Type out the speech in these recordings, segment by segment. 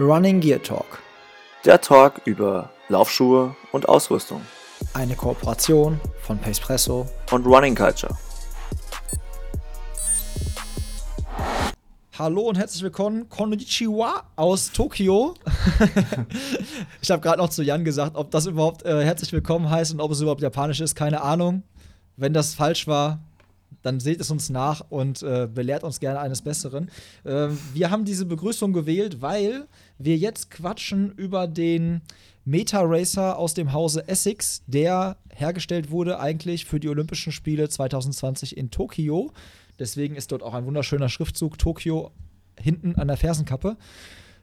Running Gear Talk. Der Talk über Laufschuhe und Ausrüstung. Eine Kooperation von Pacepresso und Running Culture. Hallo und herzlich willkommen, Konnichiwa aus Tokio. ich habe gerade noch zu Jan gesagt, ob das überhaupt äh, herzlich willkommen heißt und ob es überhaupt japanisch ist, keine Ahnung. Wenn das falsch war, dann seht es uns nach und äh, belehrt uns gerne eines Besseren. Äh, wir haben diese Begrüßung gewählt, weil wir jetzt quatschen über den Meta Racer aus dem Hause Essex, der hergestellt wurde eigentlich für die Olympischen Spiele 2020 in Tokio. Deswegen ist dort auch ein wunderschöner Schriftzug Tokio hinten an der Fersenkappe.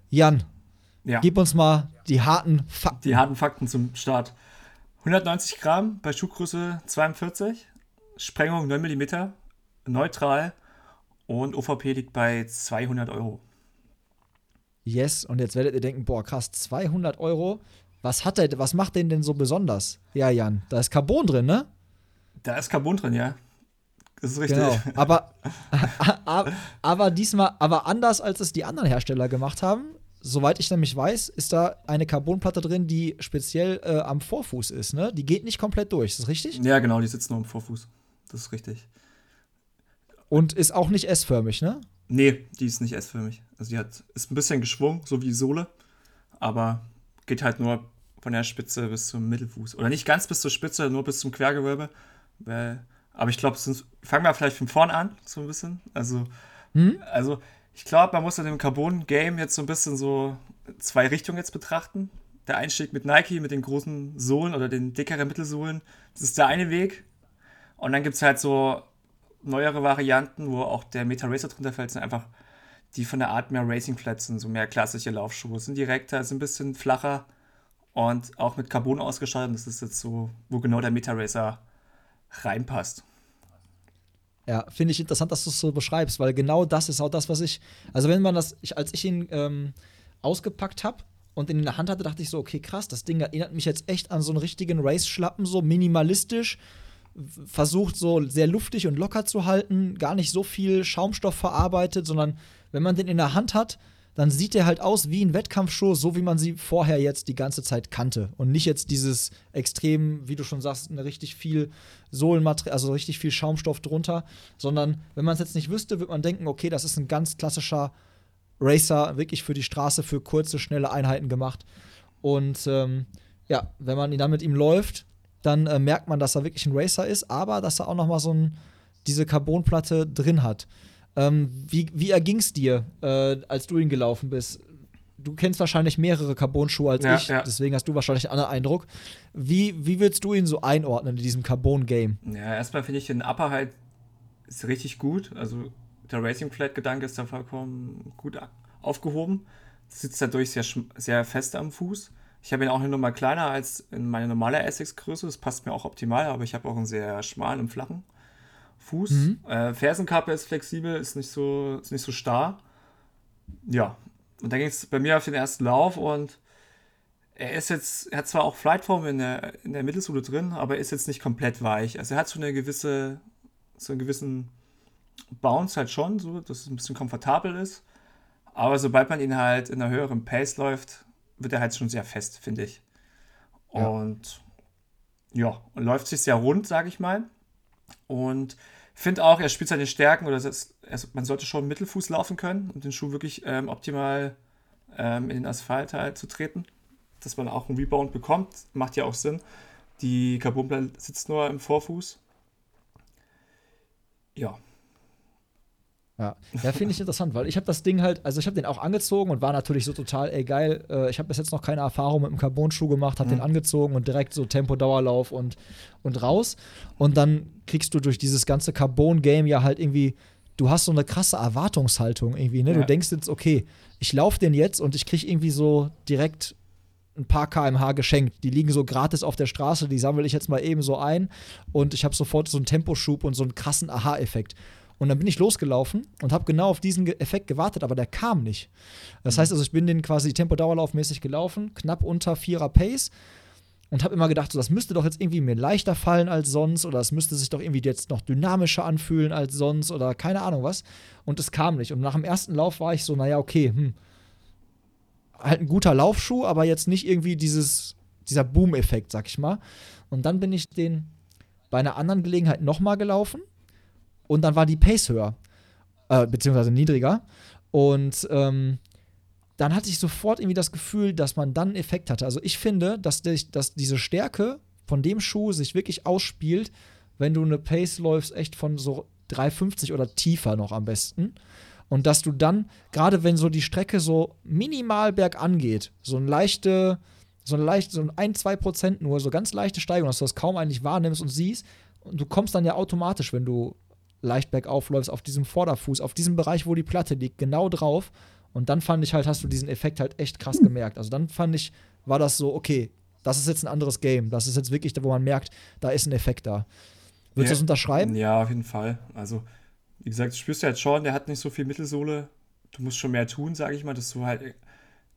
Jan, ja. gib uns mal die harten Fakten. Die harten Fakten zum Start. 190 Gramm bei Schuhgröße 42, Sprengung 9 mm, neutral und OVP liegt bei 200 Euro. Yes, und jetzt werdet ihr denken, boah, krass, 200 Euro. Was hat der, was macht den denn so besonders? Ja, Jan, da ist Carbon drin, ne? Da ist Carbon drin, ja. Das ist richtig. Genau. Aber, aber diesmal, aber anders als es die anderen Hersteller gemacht haben, soweit ich nämlich weiß, ist da eine Carbonplatte drin, die speziell äh, am Vorfuß ist, ne? Die geht nicht komplett durch, ist das richtig? Ja, genau, die sitzt nur am Vorfuß. Das ist richtig. Und ist auch nicht S-förmig, ne? Nee, die ist nicht S-förmig. Also die hat, ist ein bisschen geschwungen, so wie die Sohle, aber geht halt nur von der Spitze bis zum Mittelfuß. Oder nicht ganz bis zur Spitze, nur bis zum Quergewölbe. Aber ich glaube, fangen wir vielleicht von vorn an, so ein bisschen. Also, hm? also ich glaube, man muss in dem Carbon-Game jetzt so ein bisschen so zwei Richtungen jetzt betrachten. Der Einstieg mit Nike, mit den großen Sohlen oder den dickeren Mittelsohlen, das ist der eine Weg. Und dann gibt es halt so neuere Varianten, wo auch der Meta Racer drunter fällt, sind einfach die von der Art mehr Racing Flats sind, so mehr klassische Laufschuhe, sind direkter, sind ein bisschen flacher und auch mit Carbon ausgestattet. Das ist jetzt so, wo genau der Meta Racer reinpasst. Ja, finde ich interessant, dass du es so beschreibst, weil genau das ist auch das, was ich. Also, wenn man das, ich, als ich ihn ähm, ausgepackt habe und ihn in der Hand hatte, dachte ich so, okay, krass, das Ding erinnert mich jetzt echt an so einen richtigen Race-Schlappen, so minimalistisch versucht, so sehr luftig und locker zu halten, gar nicht so viel Schaumstoff verarbeitet, sondern wenn man den in der Hand hat, dann sieht der halt aus wie ein Wettkampfschuh, so wie man sie vorher jetzt die ganze Zeit kannte. Und nicht jetzt dieses extrem, wie du schon sagst, eine richtig viel Sohlenmaterial, also richtig viel Schaumstoff drunter, sondern wenn man es jetzt nicht wüsste, würde man denken, okay, das ist ein ganz klassischer Racer, wirklich für die Straße, für kurze, schnelle Einheiten gemacht. Und ähm, ja, wenn man dann mit ihm läuft, dann äh, merkt man, dass er wirklich ein Racer ist, aber dass er auch noch mal so ein, diese Carbonplatte drin hat. Ähm, wie, wie erging es dir, äh, als du ihn gelaufen bist? Du kennst wahrscheinlich mehrere Carbon-Schuhe als ja, ich, ja. deswegen hast du wahrscheinlich einen anderen Eindruck. Wie, wie würdest du ihn so einordnen in diesem Carbon-Game? Ja, erstmal finde ich den Upper halt ist richtig gut. Also der Racing Flat-Gedanke ist da vollkommen gut aufgehoben. Sitzt dadurch sehr, sehr fest am Fuß. Ich habe ihn auch eine Nummer kleiner als in meine normale Essex-Größe. Das passt mir auch optimal, aber ich habe auch einen sehr schmalen und flachen Fuß. Mhm. Äh, Fersenkappe ist flexibel, ist nicht so, ist nicht so starr. Ja, und dann ging es bei mir auf den ersten Lauf und er ist jetzt, er hat zwar auch Flightform in der, in der Mittelsohle drin, aber er ist jetzt nicht komplett weich. Also er hat so eine gewisse, so einen gewissen Bounce halt schon, so, dass es ein bisschen komfortabel ist. Aber sobald man ihn halt in einer höheren Pace läuft, wird er halt schon sehr fest, finde ich. Und ja, und läuft sich sehr rund, sage ich mal. Und finde auch, er spielt seine Stärken oder ist, man sollte schon Mittelfuß laufen können, um den Schuh wirklich ähm, optimal ähm, in den Asphalt halt zu treten. Dass man auch einen Rebound bekommt, macht ja auch Sinn. Die Carbonplatte sitzt nur im Vorfuß. Ja, ja, ja finde ich interessant, weil ich habe das Ding halt, also ich habe den auch angezogen und war natürlich so total, ey geil, äh, ich habe bis jetzt noch keine Erfahrung mit einem Carbon-Schuh gemacht, habe mhm. den angezogen und direkt so Tempo-Dauerlauf und, und raus. Und dann kriegst du durch dieses ganze Carbon-Game ja halt irgendwie, du hast so eine krasse Erwartungshaltung irgendwie, ne? Ja. Du denkst jetzt, okay, ich laufe den jetzt und ich kriege irgendwie so direkt ein paar kmh geschenkt. Die liegen so gratis auf der Straße, die sammle ich jetzt mal eben so ein und ich habe sofort so einen Temposchub und so einen krassen Aha-Effekt. Und dann bin ich losgelaufen und habe genau auf diesen Effekt gewartet, aber der kam nicht. Das heißt also, ich bin den quasi Tempo-Dauerlaufmäßig gelaufen, knapp unter 4er Pace und habe immer gedacht, so, das müsste doch jetzt irgendwie mir leichter fallen als sonst oder es müsste sich doch irgendwie jetzt noch dynamischer anfühlen als sonst oder keine Ahnung was. Und es kam nicht. Und nach dem ersten Lauf war ich so, naja, okay, hm, halt ein guter Laufschuh, aber jetzt nicht irgendwie dieses, dieser Boom-Effekt, sag ich mal. Und dann bin ich den bei einer anderen Gelegenheit nochmal gelaufen und dann war die Pace höher, äh, beziehungsweise niedriger. Und ähm, dann hatte ich sofort irgendwie das Gefühl, dass man dann einen Effekt hatte. Also ich finde, dass, die, dass diese Stärke von dem Schuh sich wirklich ausspielt, wenn du eine Pace läufst, echt von so 3,50 oder tiefer noch am besten. Und dass du dann, gerade wenn so die Strecke so minimal bergan geht, so ein leichte, so ein leicht, so ein 2 Prozent nur, so ganz leichte Steigung, dass du das kaum eigentlich wahrnimmst und siehst. Und du kommst dann ja automatisch, wenn du leicht bergauf läufst, auf diesem Vorderfuß, auf diesem Bereich, wo die Platte liegt, genau drauf. Und dann fand ich halt, hast du diesen Effekt halt echt krass gemerkt. Also dann fand ich, war das so, okay, das ist jetzt ein anderes Game. Das ist jetzt wirklich, wo man merkt, da ist ein Effekt da. Würdest du Ja. das unterschreiben? Ja, auf jeden Fall. Also, wie gesagt, du spürst ja jetzt schon, der hat nicht so viel Mittelsohle. Du musst schon mehr tun, sage ich mal, dass du halt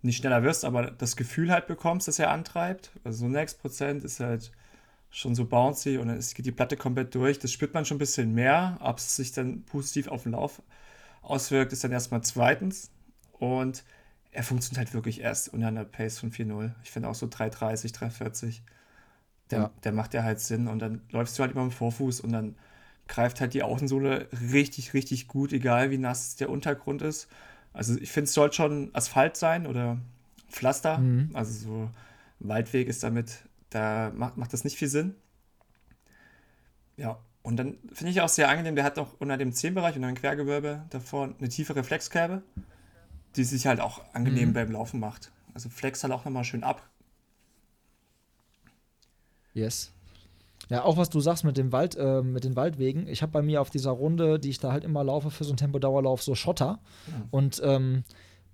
nicht schneller wirst, aber das Gefühl halt bekommst, dass er antreibt. Also so Next Prozent ist halt schon so bouncy und dann ist- geht die Platte komplett durch. Das spürt man schon ein bisschen mehr. Ob es sich dann positiv auf den Lauf auswirkt, ist dann erstmal zweitens. Und er funktioniert halt wirklich erst unter einer Pace von 4.0. Ich finde auch so 3.30, 3.40 der, Ja. der macht ja halt Sinn und dann läufst du halt über dem Vorfuß und dann greift halt die Außensohle richtig, richtig gut, egal wie nass der Untergrund ist. Also ich finde, es sollte schon Asphalt sein oder Pflaster. Mhm. Also so Waldweg ist damit, da macht, macht das nicht viel Sinn. Ja, und dann finde ich auch sehr angenehm, der hat auch unter dem Zehenbereich, unter dem Quergewölbe davor eine tiefe Reflexkerbe, die sich halt auch angenehm Mhm. beim Laufen macht. Also flex halt auch nochmal schön ab. Yes. Ja, auch was du sagst mit dem Wald, äh, mit den Waldwegen. Ich habe bei mir auf dieser Runde, die ich da halt immer laufe für so einen Tempodauerlauf, so Schotter. Und ähm,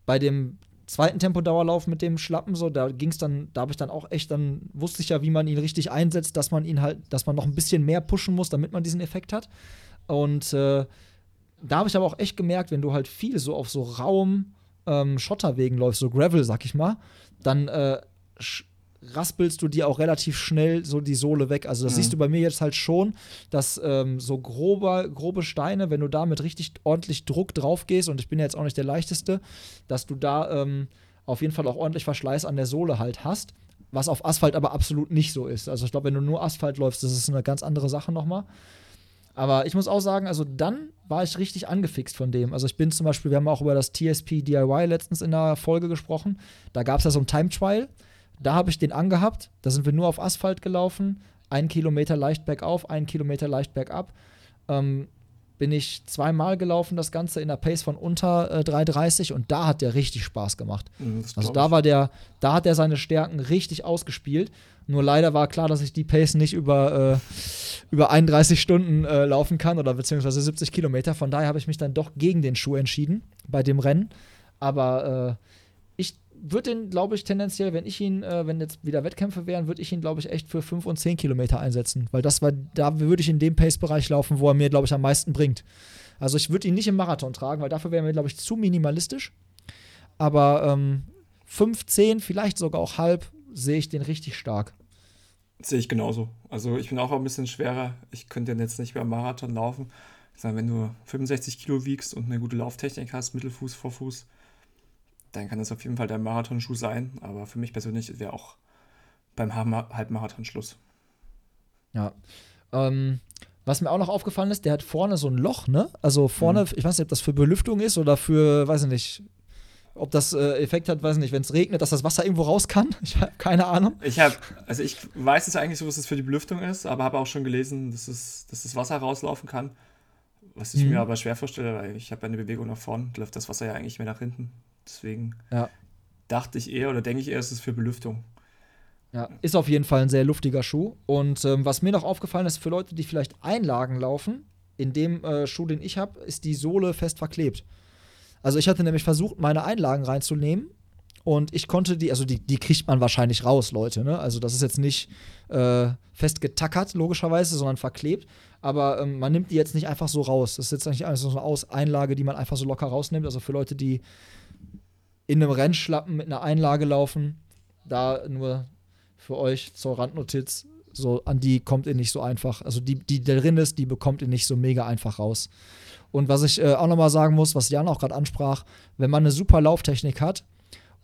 bei dem zweiten Tempodauerlauf mit dem Schlappen, so, da ging es dann, da habe ich dann auch echt, dann wusste ich ja, wie man ihn richtig einsetzt, dass man ihn halt, dass man noch ein bisschen mehr pushen muss, damit man diesen Effekt hat. Und äh, da habe ich aber auch echt gemerkt, wenn du halt viel so auf so rauem ähm, Schotterwegen läufst, so Gravel, sag ich mal, dann äh, raspelst du dir auch relativ schnell so die Sohle weg. Also das Mhm. siehst du bei mir jetzt halt schon, dass ähm, so grobe, grobe Steine, wenn du da mit richtig ordentlich Druck drauf gehst, und ich bin ja jetzt auch nicht der leichteste, dass du da ähm, auf jeden Fall auch ordentlich Verschleiß an der Sohle halt hast. Was auf Asphalt aber absolut nicht so ist. Also ich glaube, wenn du nur Asphalt läufst, das ist eine ganz andere Sache nochmal. Aber ich muss auch sagen, also dann war ich richtig angefixt von dem. Also ich bin zum Beispiel, wir haben auch über das TSP DIY letztens in der Folge gesprochen. Da gab es ja so ein Time Trial. Da habe ich den angehabt. Da sind wir nur auf Asphalt gelaufen. Ein Kilometer leicht bergauf, ein Kilometer leicht bergab. Ähm, bin ich zweimal gelaufen, das Ganze in der Pace von unter äh, 3,30 und da hat der richtig Spaß gemacht. Mhm, Also da war der, da hat er seine Stärken richtig ausgespielt. Nur leider war klar, dass ich die Pace nicht über, äh, über 31 Stunden äh, laufen kann oder beziehungsweise 70 Kilometer. Von daher habe ich mich dann doch gegen den Schuh entschieden bei dem Rennen. Aber äh, würde den, glaube ich, tendenziell, wenn ich ihn, äh, wenn jetzt wieder Wettkämpfe wären, würde ich ihn, glaube ich, echt für 5 und 10 Kilometer einsetzen. Weil das war, da würde ich in dem Pace-Bereich laufen, wo er mir, glaube ich, am meisten bringt. Also ich würde ihn nicht im Marathon tragen, weil dafür wäre mir, glaube ich, zu minimalistisch. Aber ähm, 5, 10, vielleicht sogar auch halb, sehe ich den richtig stark. Sehe ich genauso. Also ich bin auch ein bisschen schwerer. Ich könnte jetzt nicht beim Marathon laufen. Ich sage, wenn du 65 Kilo wiegst und eine gute Lauftechnik hast, Mittelfuß, Vorfuß, dann kann das auf jeden Fall dein Marathonschuh sein. Aber für mich persönlich wäre auch beim Halbma- Halbmarathon Schluss. Ja. Ähm, was mir auch noch aufgefallen ist, der hat vorne so ein Loch, ne? Also vorne, ich weiß nicht, ob das für Belüftung ist oder für, weiß ich nicht, ob das äh, Effekt hat, weiß ich nicht, wenn es regnet, dass das Wasser irgendwo raus kann. Ich habe keine Ahnung. Ich habe, also ich weiß es eigentlich so, dass es für die Belüftung ist, aber habe auch schon gelesen, dass, es, dass das Wasser rauslaufen kann. Was ich Mhm. mir aber schwer vorstelle, weil ich habe eine Bewegung nach vorn, läuft das Wasser ja eigentlich mehr nach hinten. Deswegen Ja. dachte ich eher oder denke ich eher, es ist für Belüftung. Ja, ist auf jeden Fall ein sehr luftiger Schuh. Und ähm, was mir noch aufgefallen ist, für Leute, die vielleicht Einlagen laufen, in dem äh, Schuh, den ich habe, ist die Sohle fest verklebt. Also ich hatte nämlich versucht, meine Einlagen reinzunehmen und ich konnte die, also die, die kriegt man wahrscheinlich raus, Leute. Ne? Also das ist jetzt nicht äh, fest getackert, logischerweise, sondern verklebt. Aber ähm, man nimmt die jetzt nicht einfach so raus. Das ist jetzt eigentlich so eine Aus Einlage, die man einfach so locker rausnimmt. Also für Leute, die in einem Rennschlappen mit einer Einlage laufen, da nur für euch zur Randnotiz, so an die kommt ihr nicht so einfach. Also die, die drin ist, die bekommt ihr nicht so mega einfach raus. Und was ich äh, auch nochmal sagen muss, was Jan auch gerade ansprach, wenn man eine super Lauftechnik hat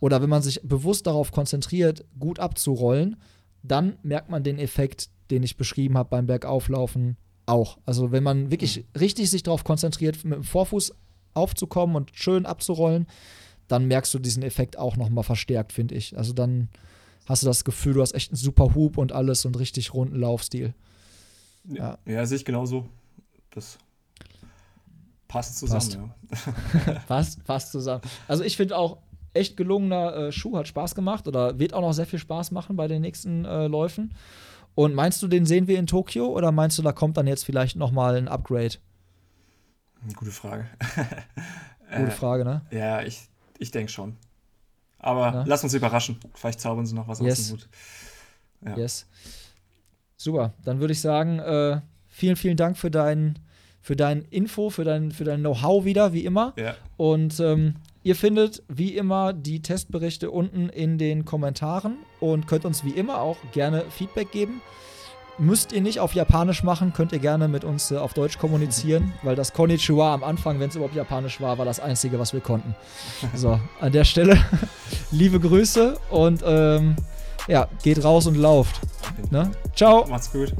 oder wenn man sich bewusst darauf konzentriert, gut abzurollen, dann merkt man den Effekt, den ich beschrieben habe beim Bergauflaufen auch. Also wenn man wirklich mhm. richtig sich darauf konzentriert, mit dem Vorfuß aufzukommen und schön abzurollen, dann merkst du diesen Effekt auch nochmal verstärkt, finde ich. Also dann hast du das Gefühl, du hast echt einen super Hub und alles und richtig runden Laufstil. Ja, ja sehe ich genauso. Das passt zusammen, passt. ja. passt, passt zusammen. Also ich finde auch, echt gelungener äh, Schuh, hat Spaß gemacht oder wird auch noch sehr viel Spaß machen bei den nächsten äh, Läufen. Und meinst du, den sehen wir in Tokio oder meinst du, da kommt dann jetzt vielleicht noch mal ein Upgrade? Gute Frage. Gute Frage, ne? Ja, ich, ich denke schon. Aber ja. lass uns überraschen. Vielleicht zaubern sie noch was yes. aus dem Hut. Ja. Yes. Super. Dann würde ich sagen, äh, vielen, vielen Dank für dein, für dein Info, für dein, für dein Know-how wieder, wie immer. Ja. Und ähm, ihr findet wie immer die Testberichte unten in den Kommentaren und könnt uns wie immer auch gerne Feedback geben. Müsst ihr nicht auf Japanisch machen, könnt ihr gerne mit uns äh, auf Deutsch kommunizieren, weil das Konnichiwa am Anfang, wenn es überhaupt Japanisch war, war das Einzige, was wir konnten. So, an der Stelle liebe Grüße und ähm, ja, geht raus und lauft. Ne? Ciao. Macht's gut.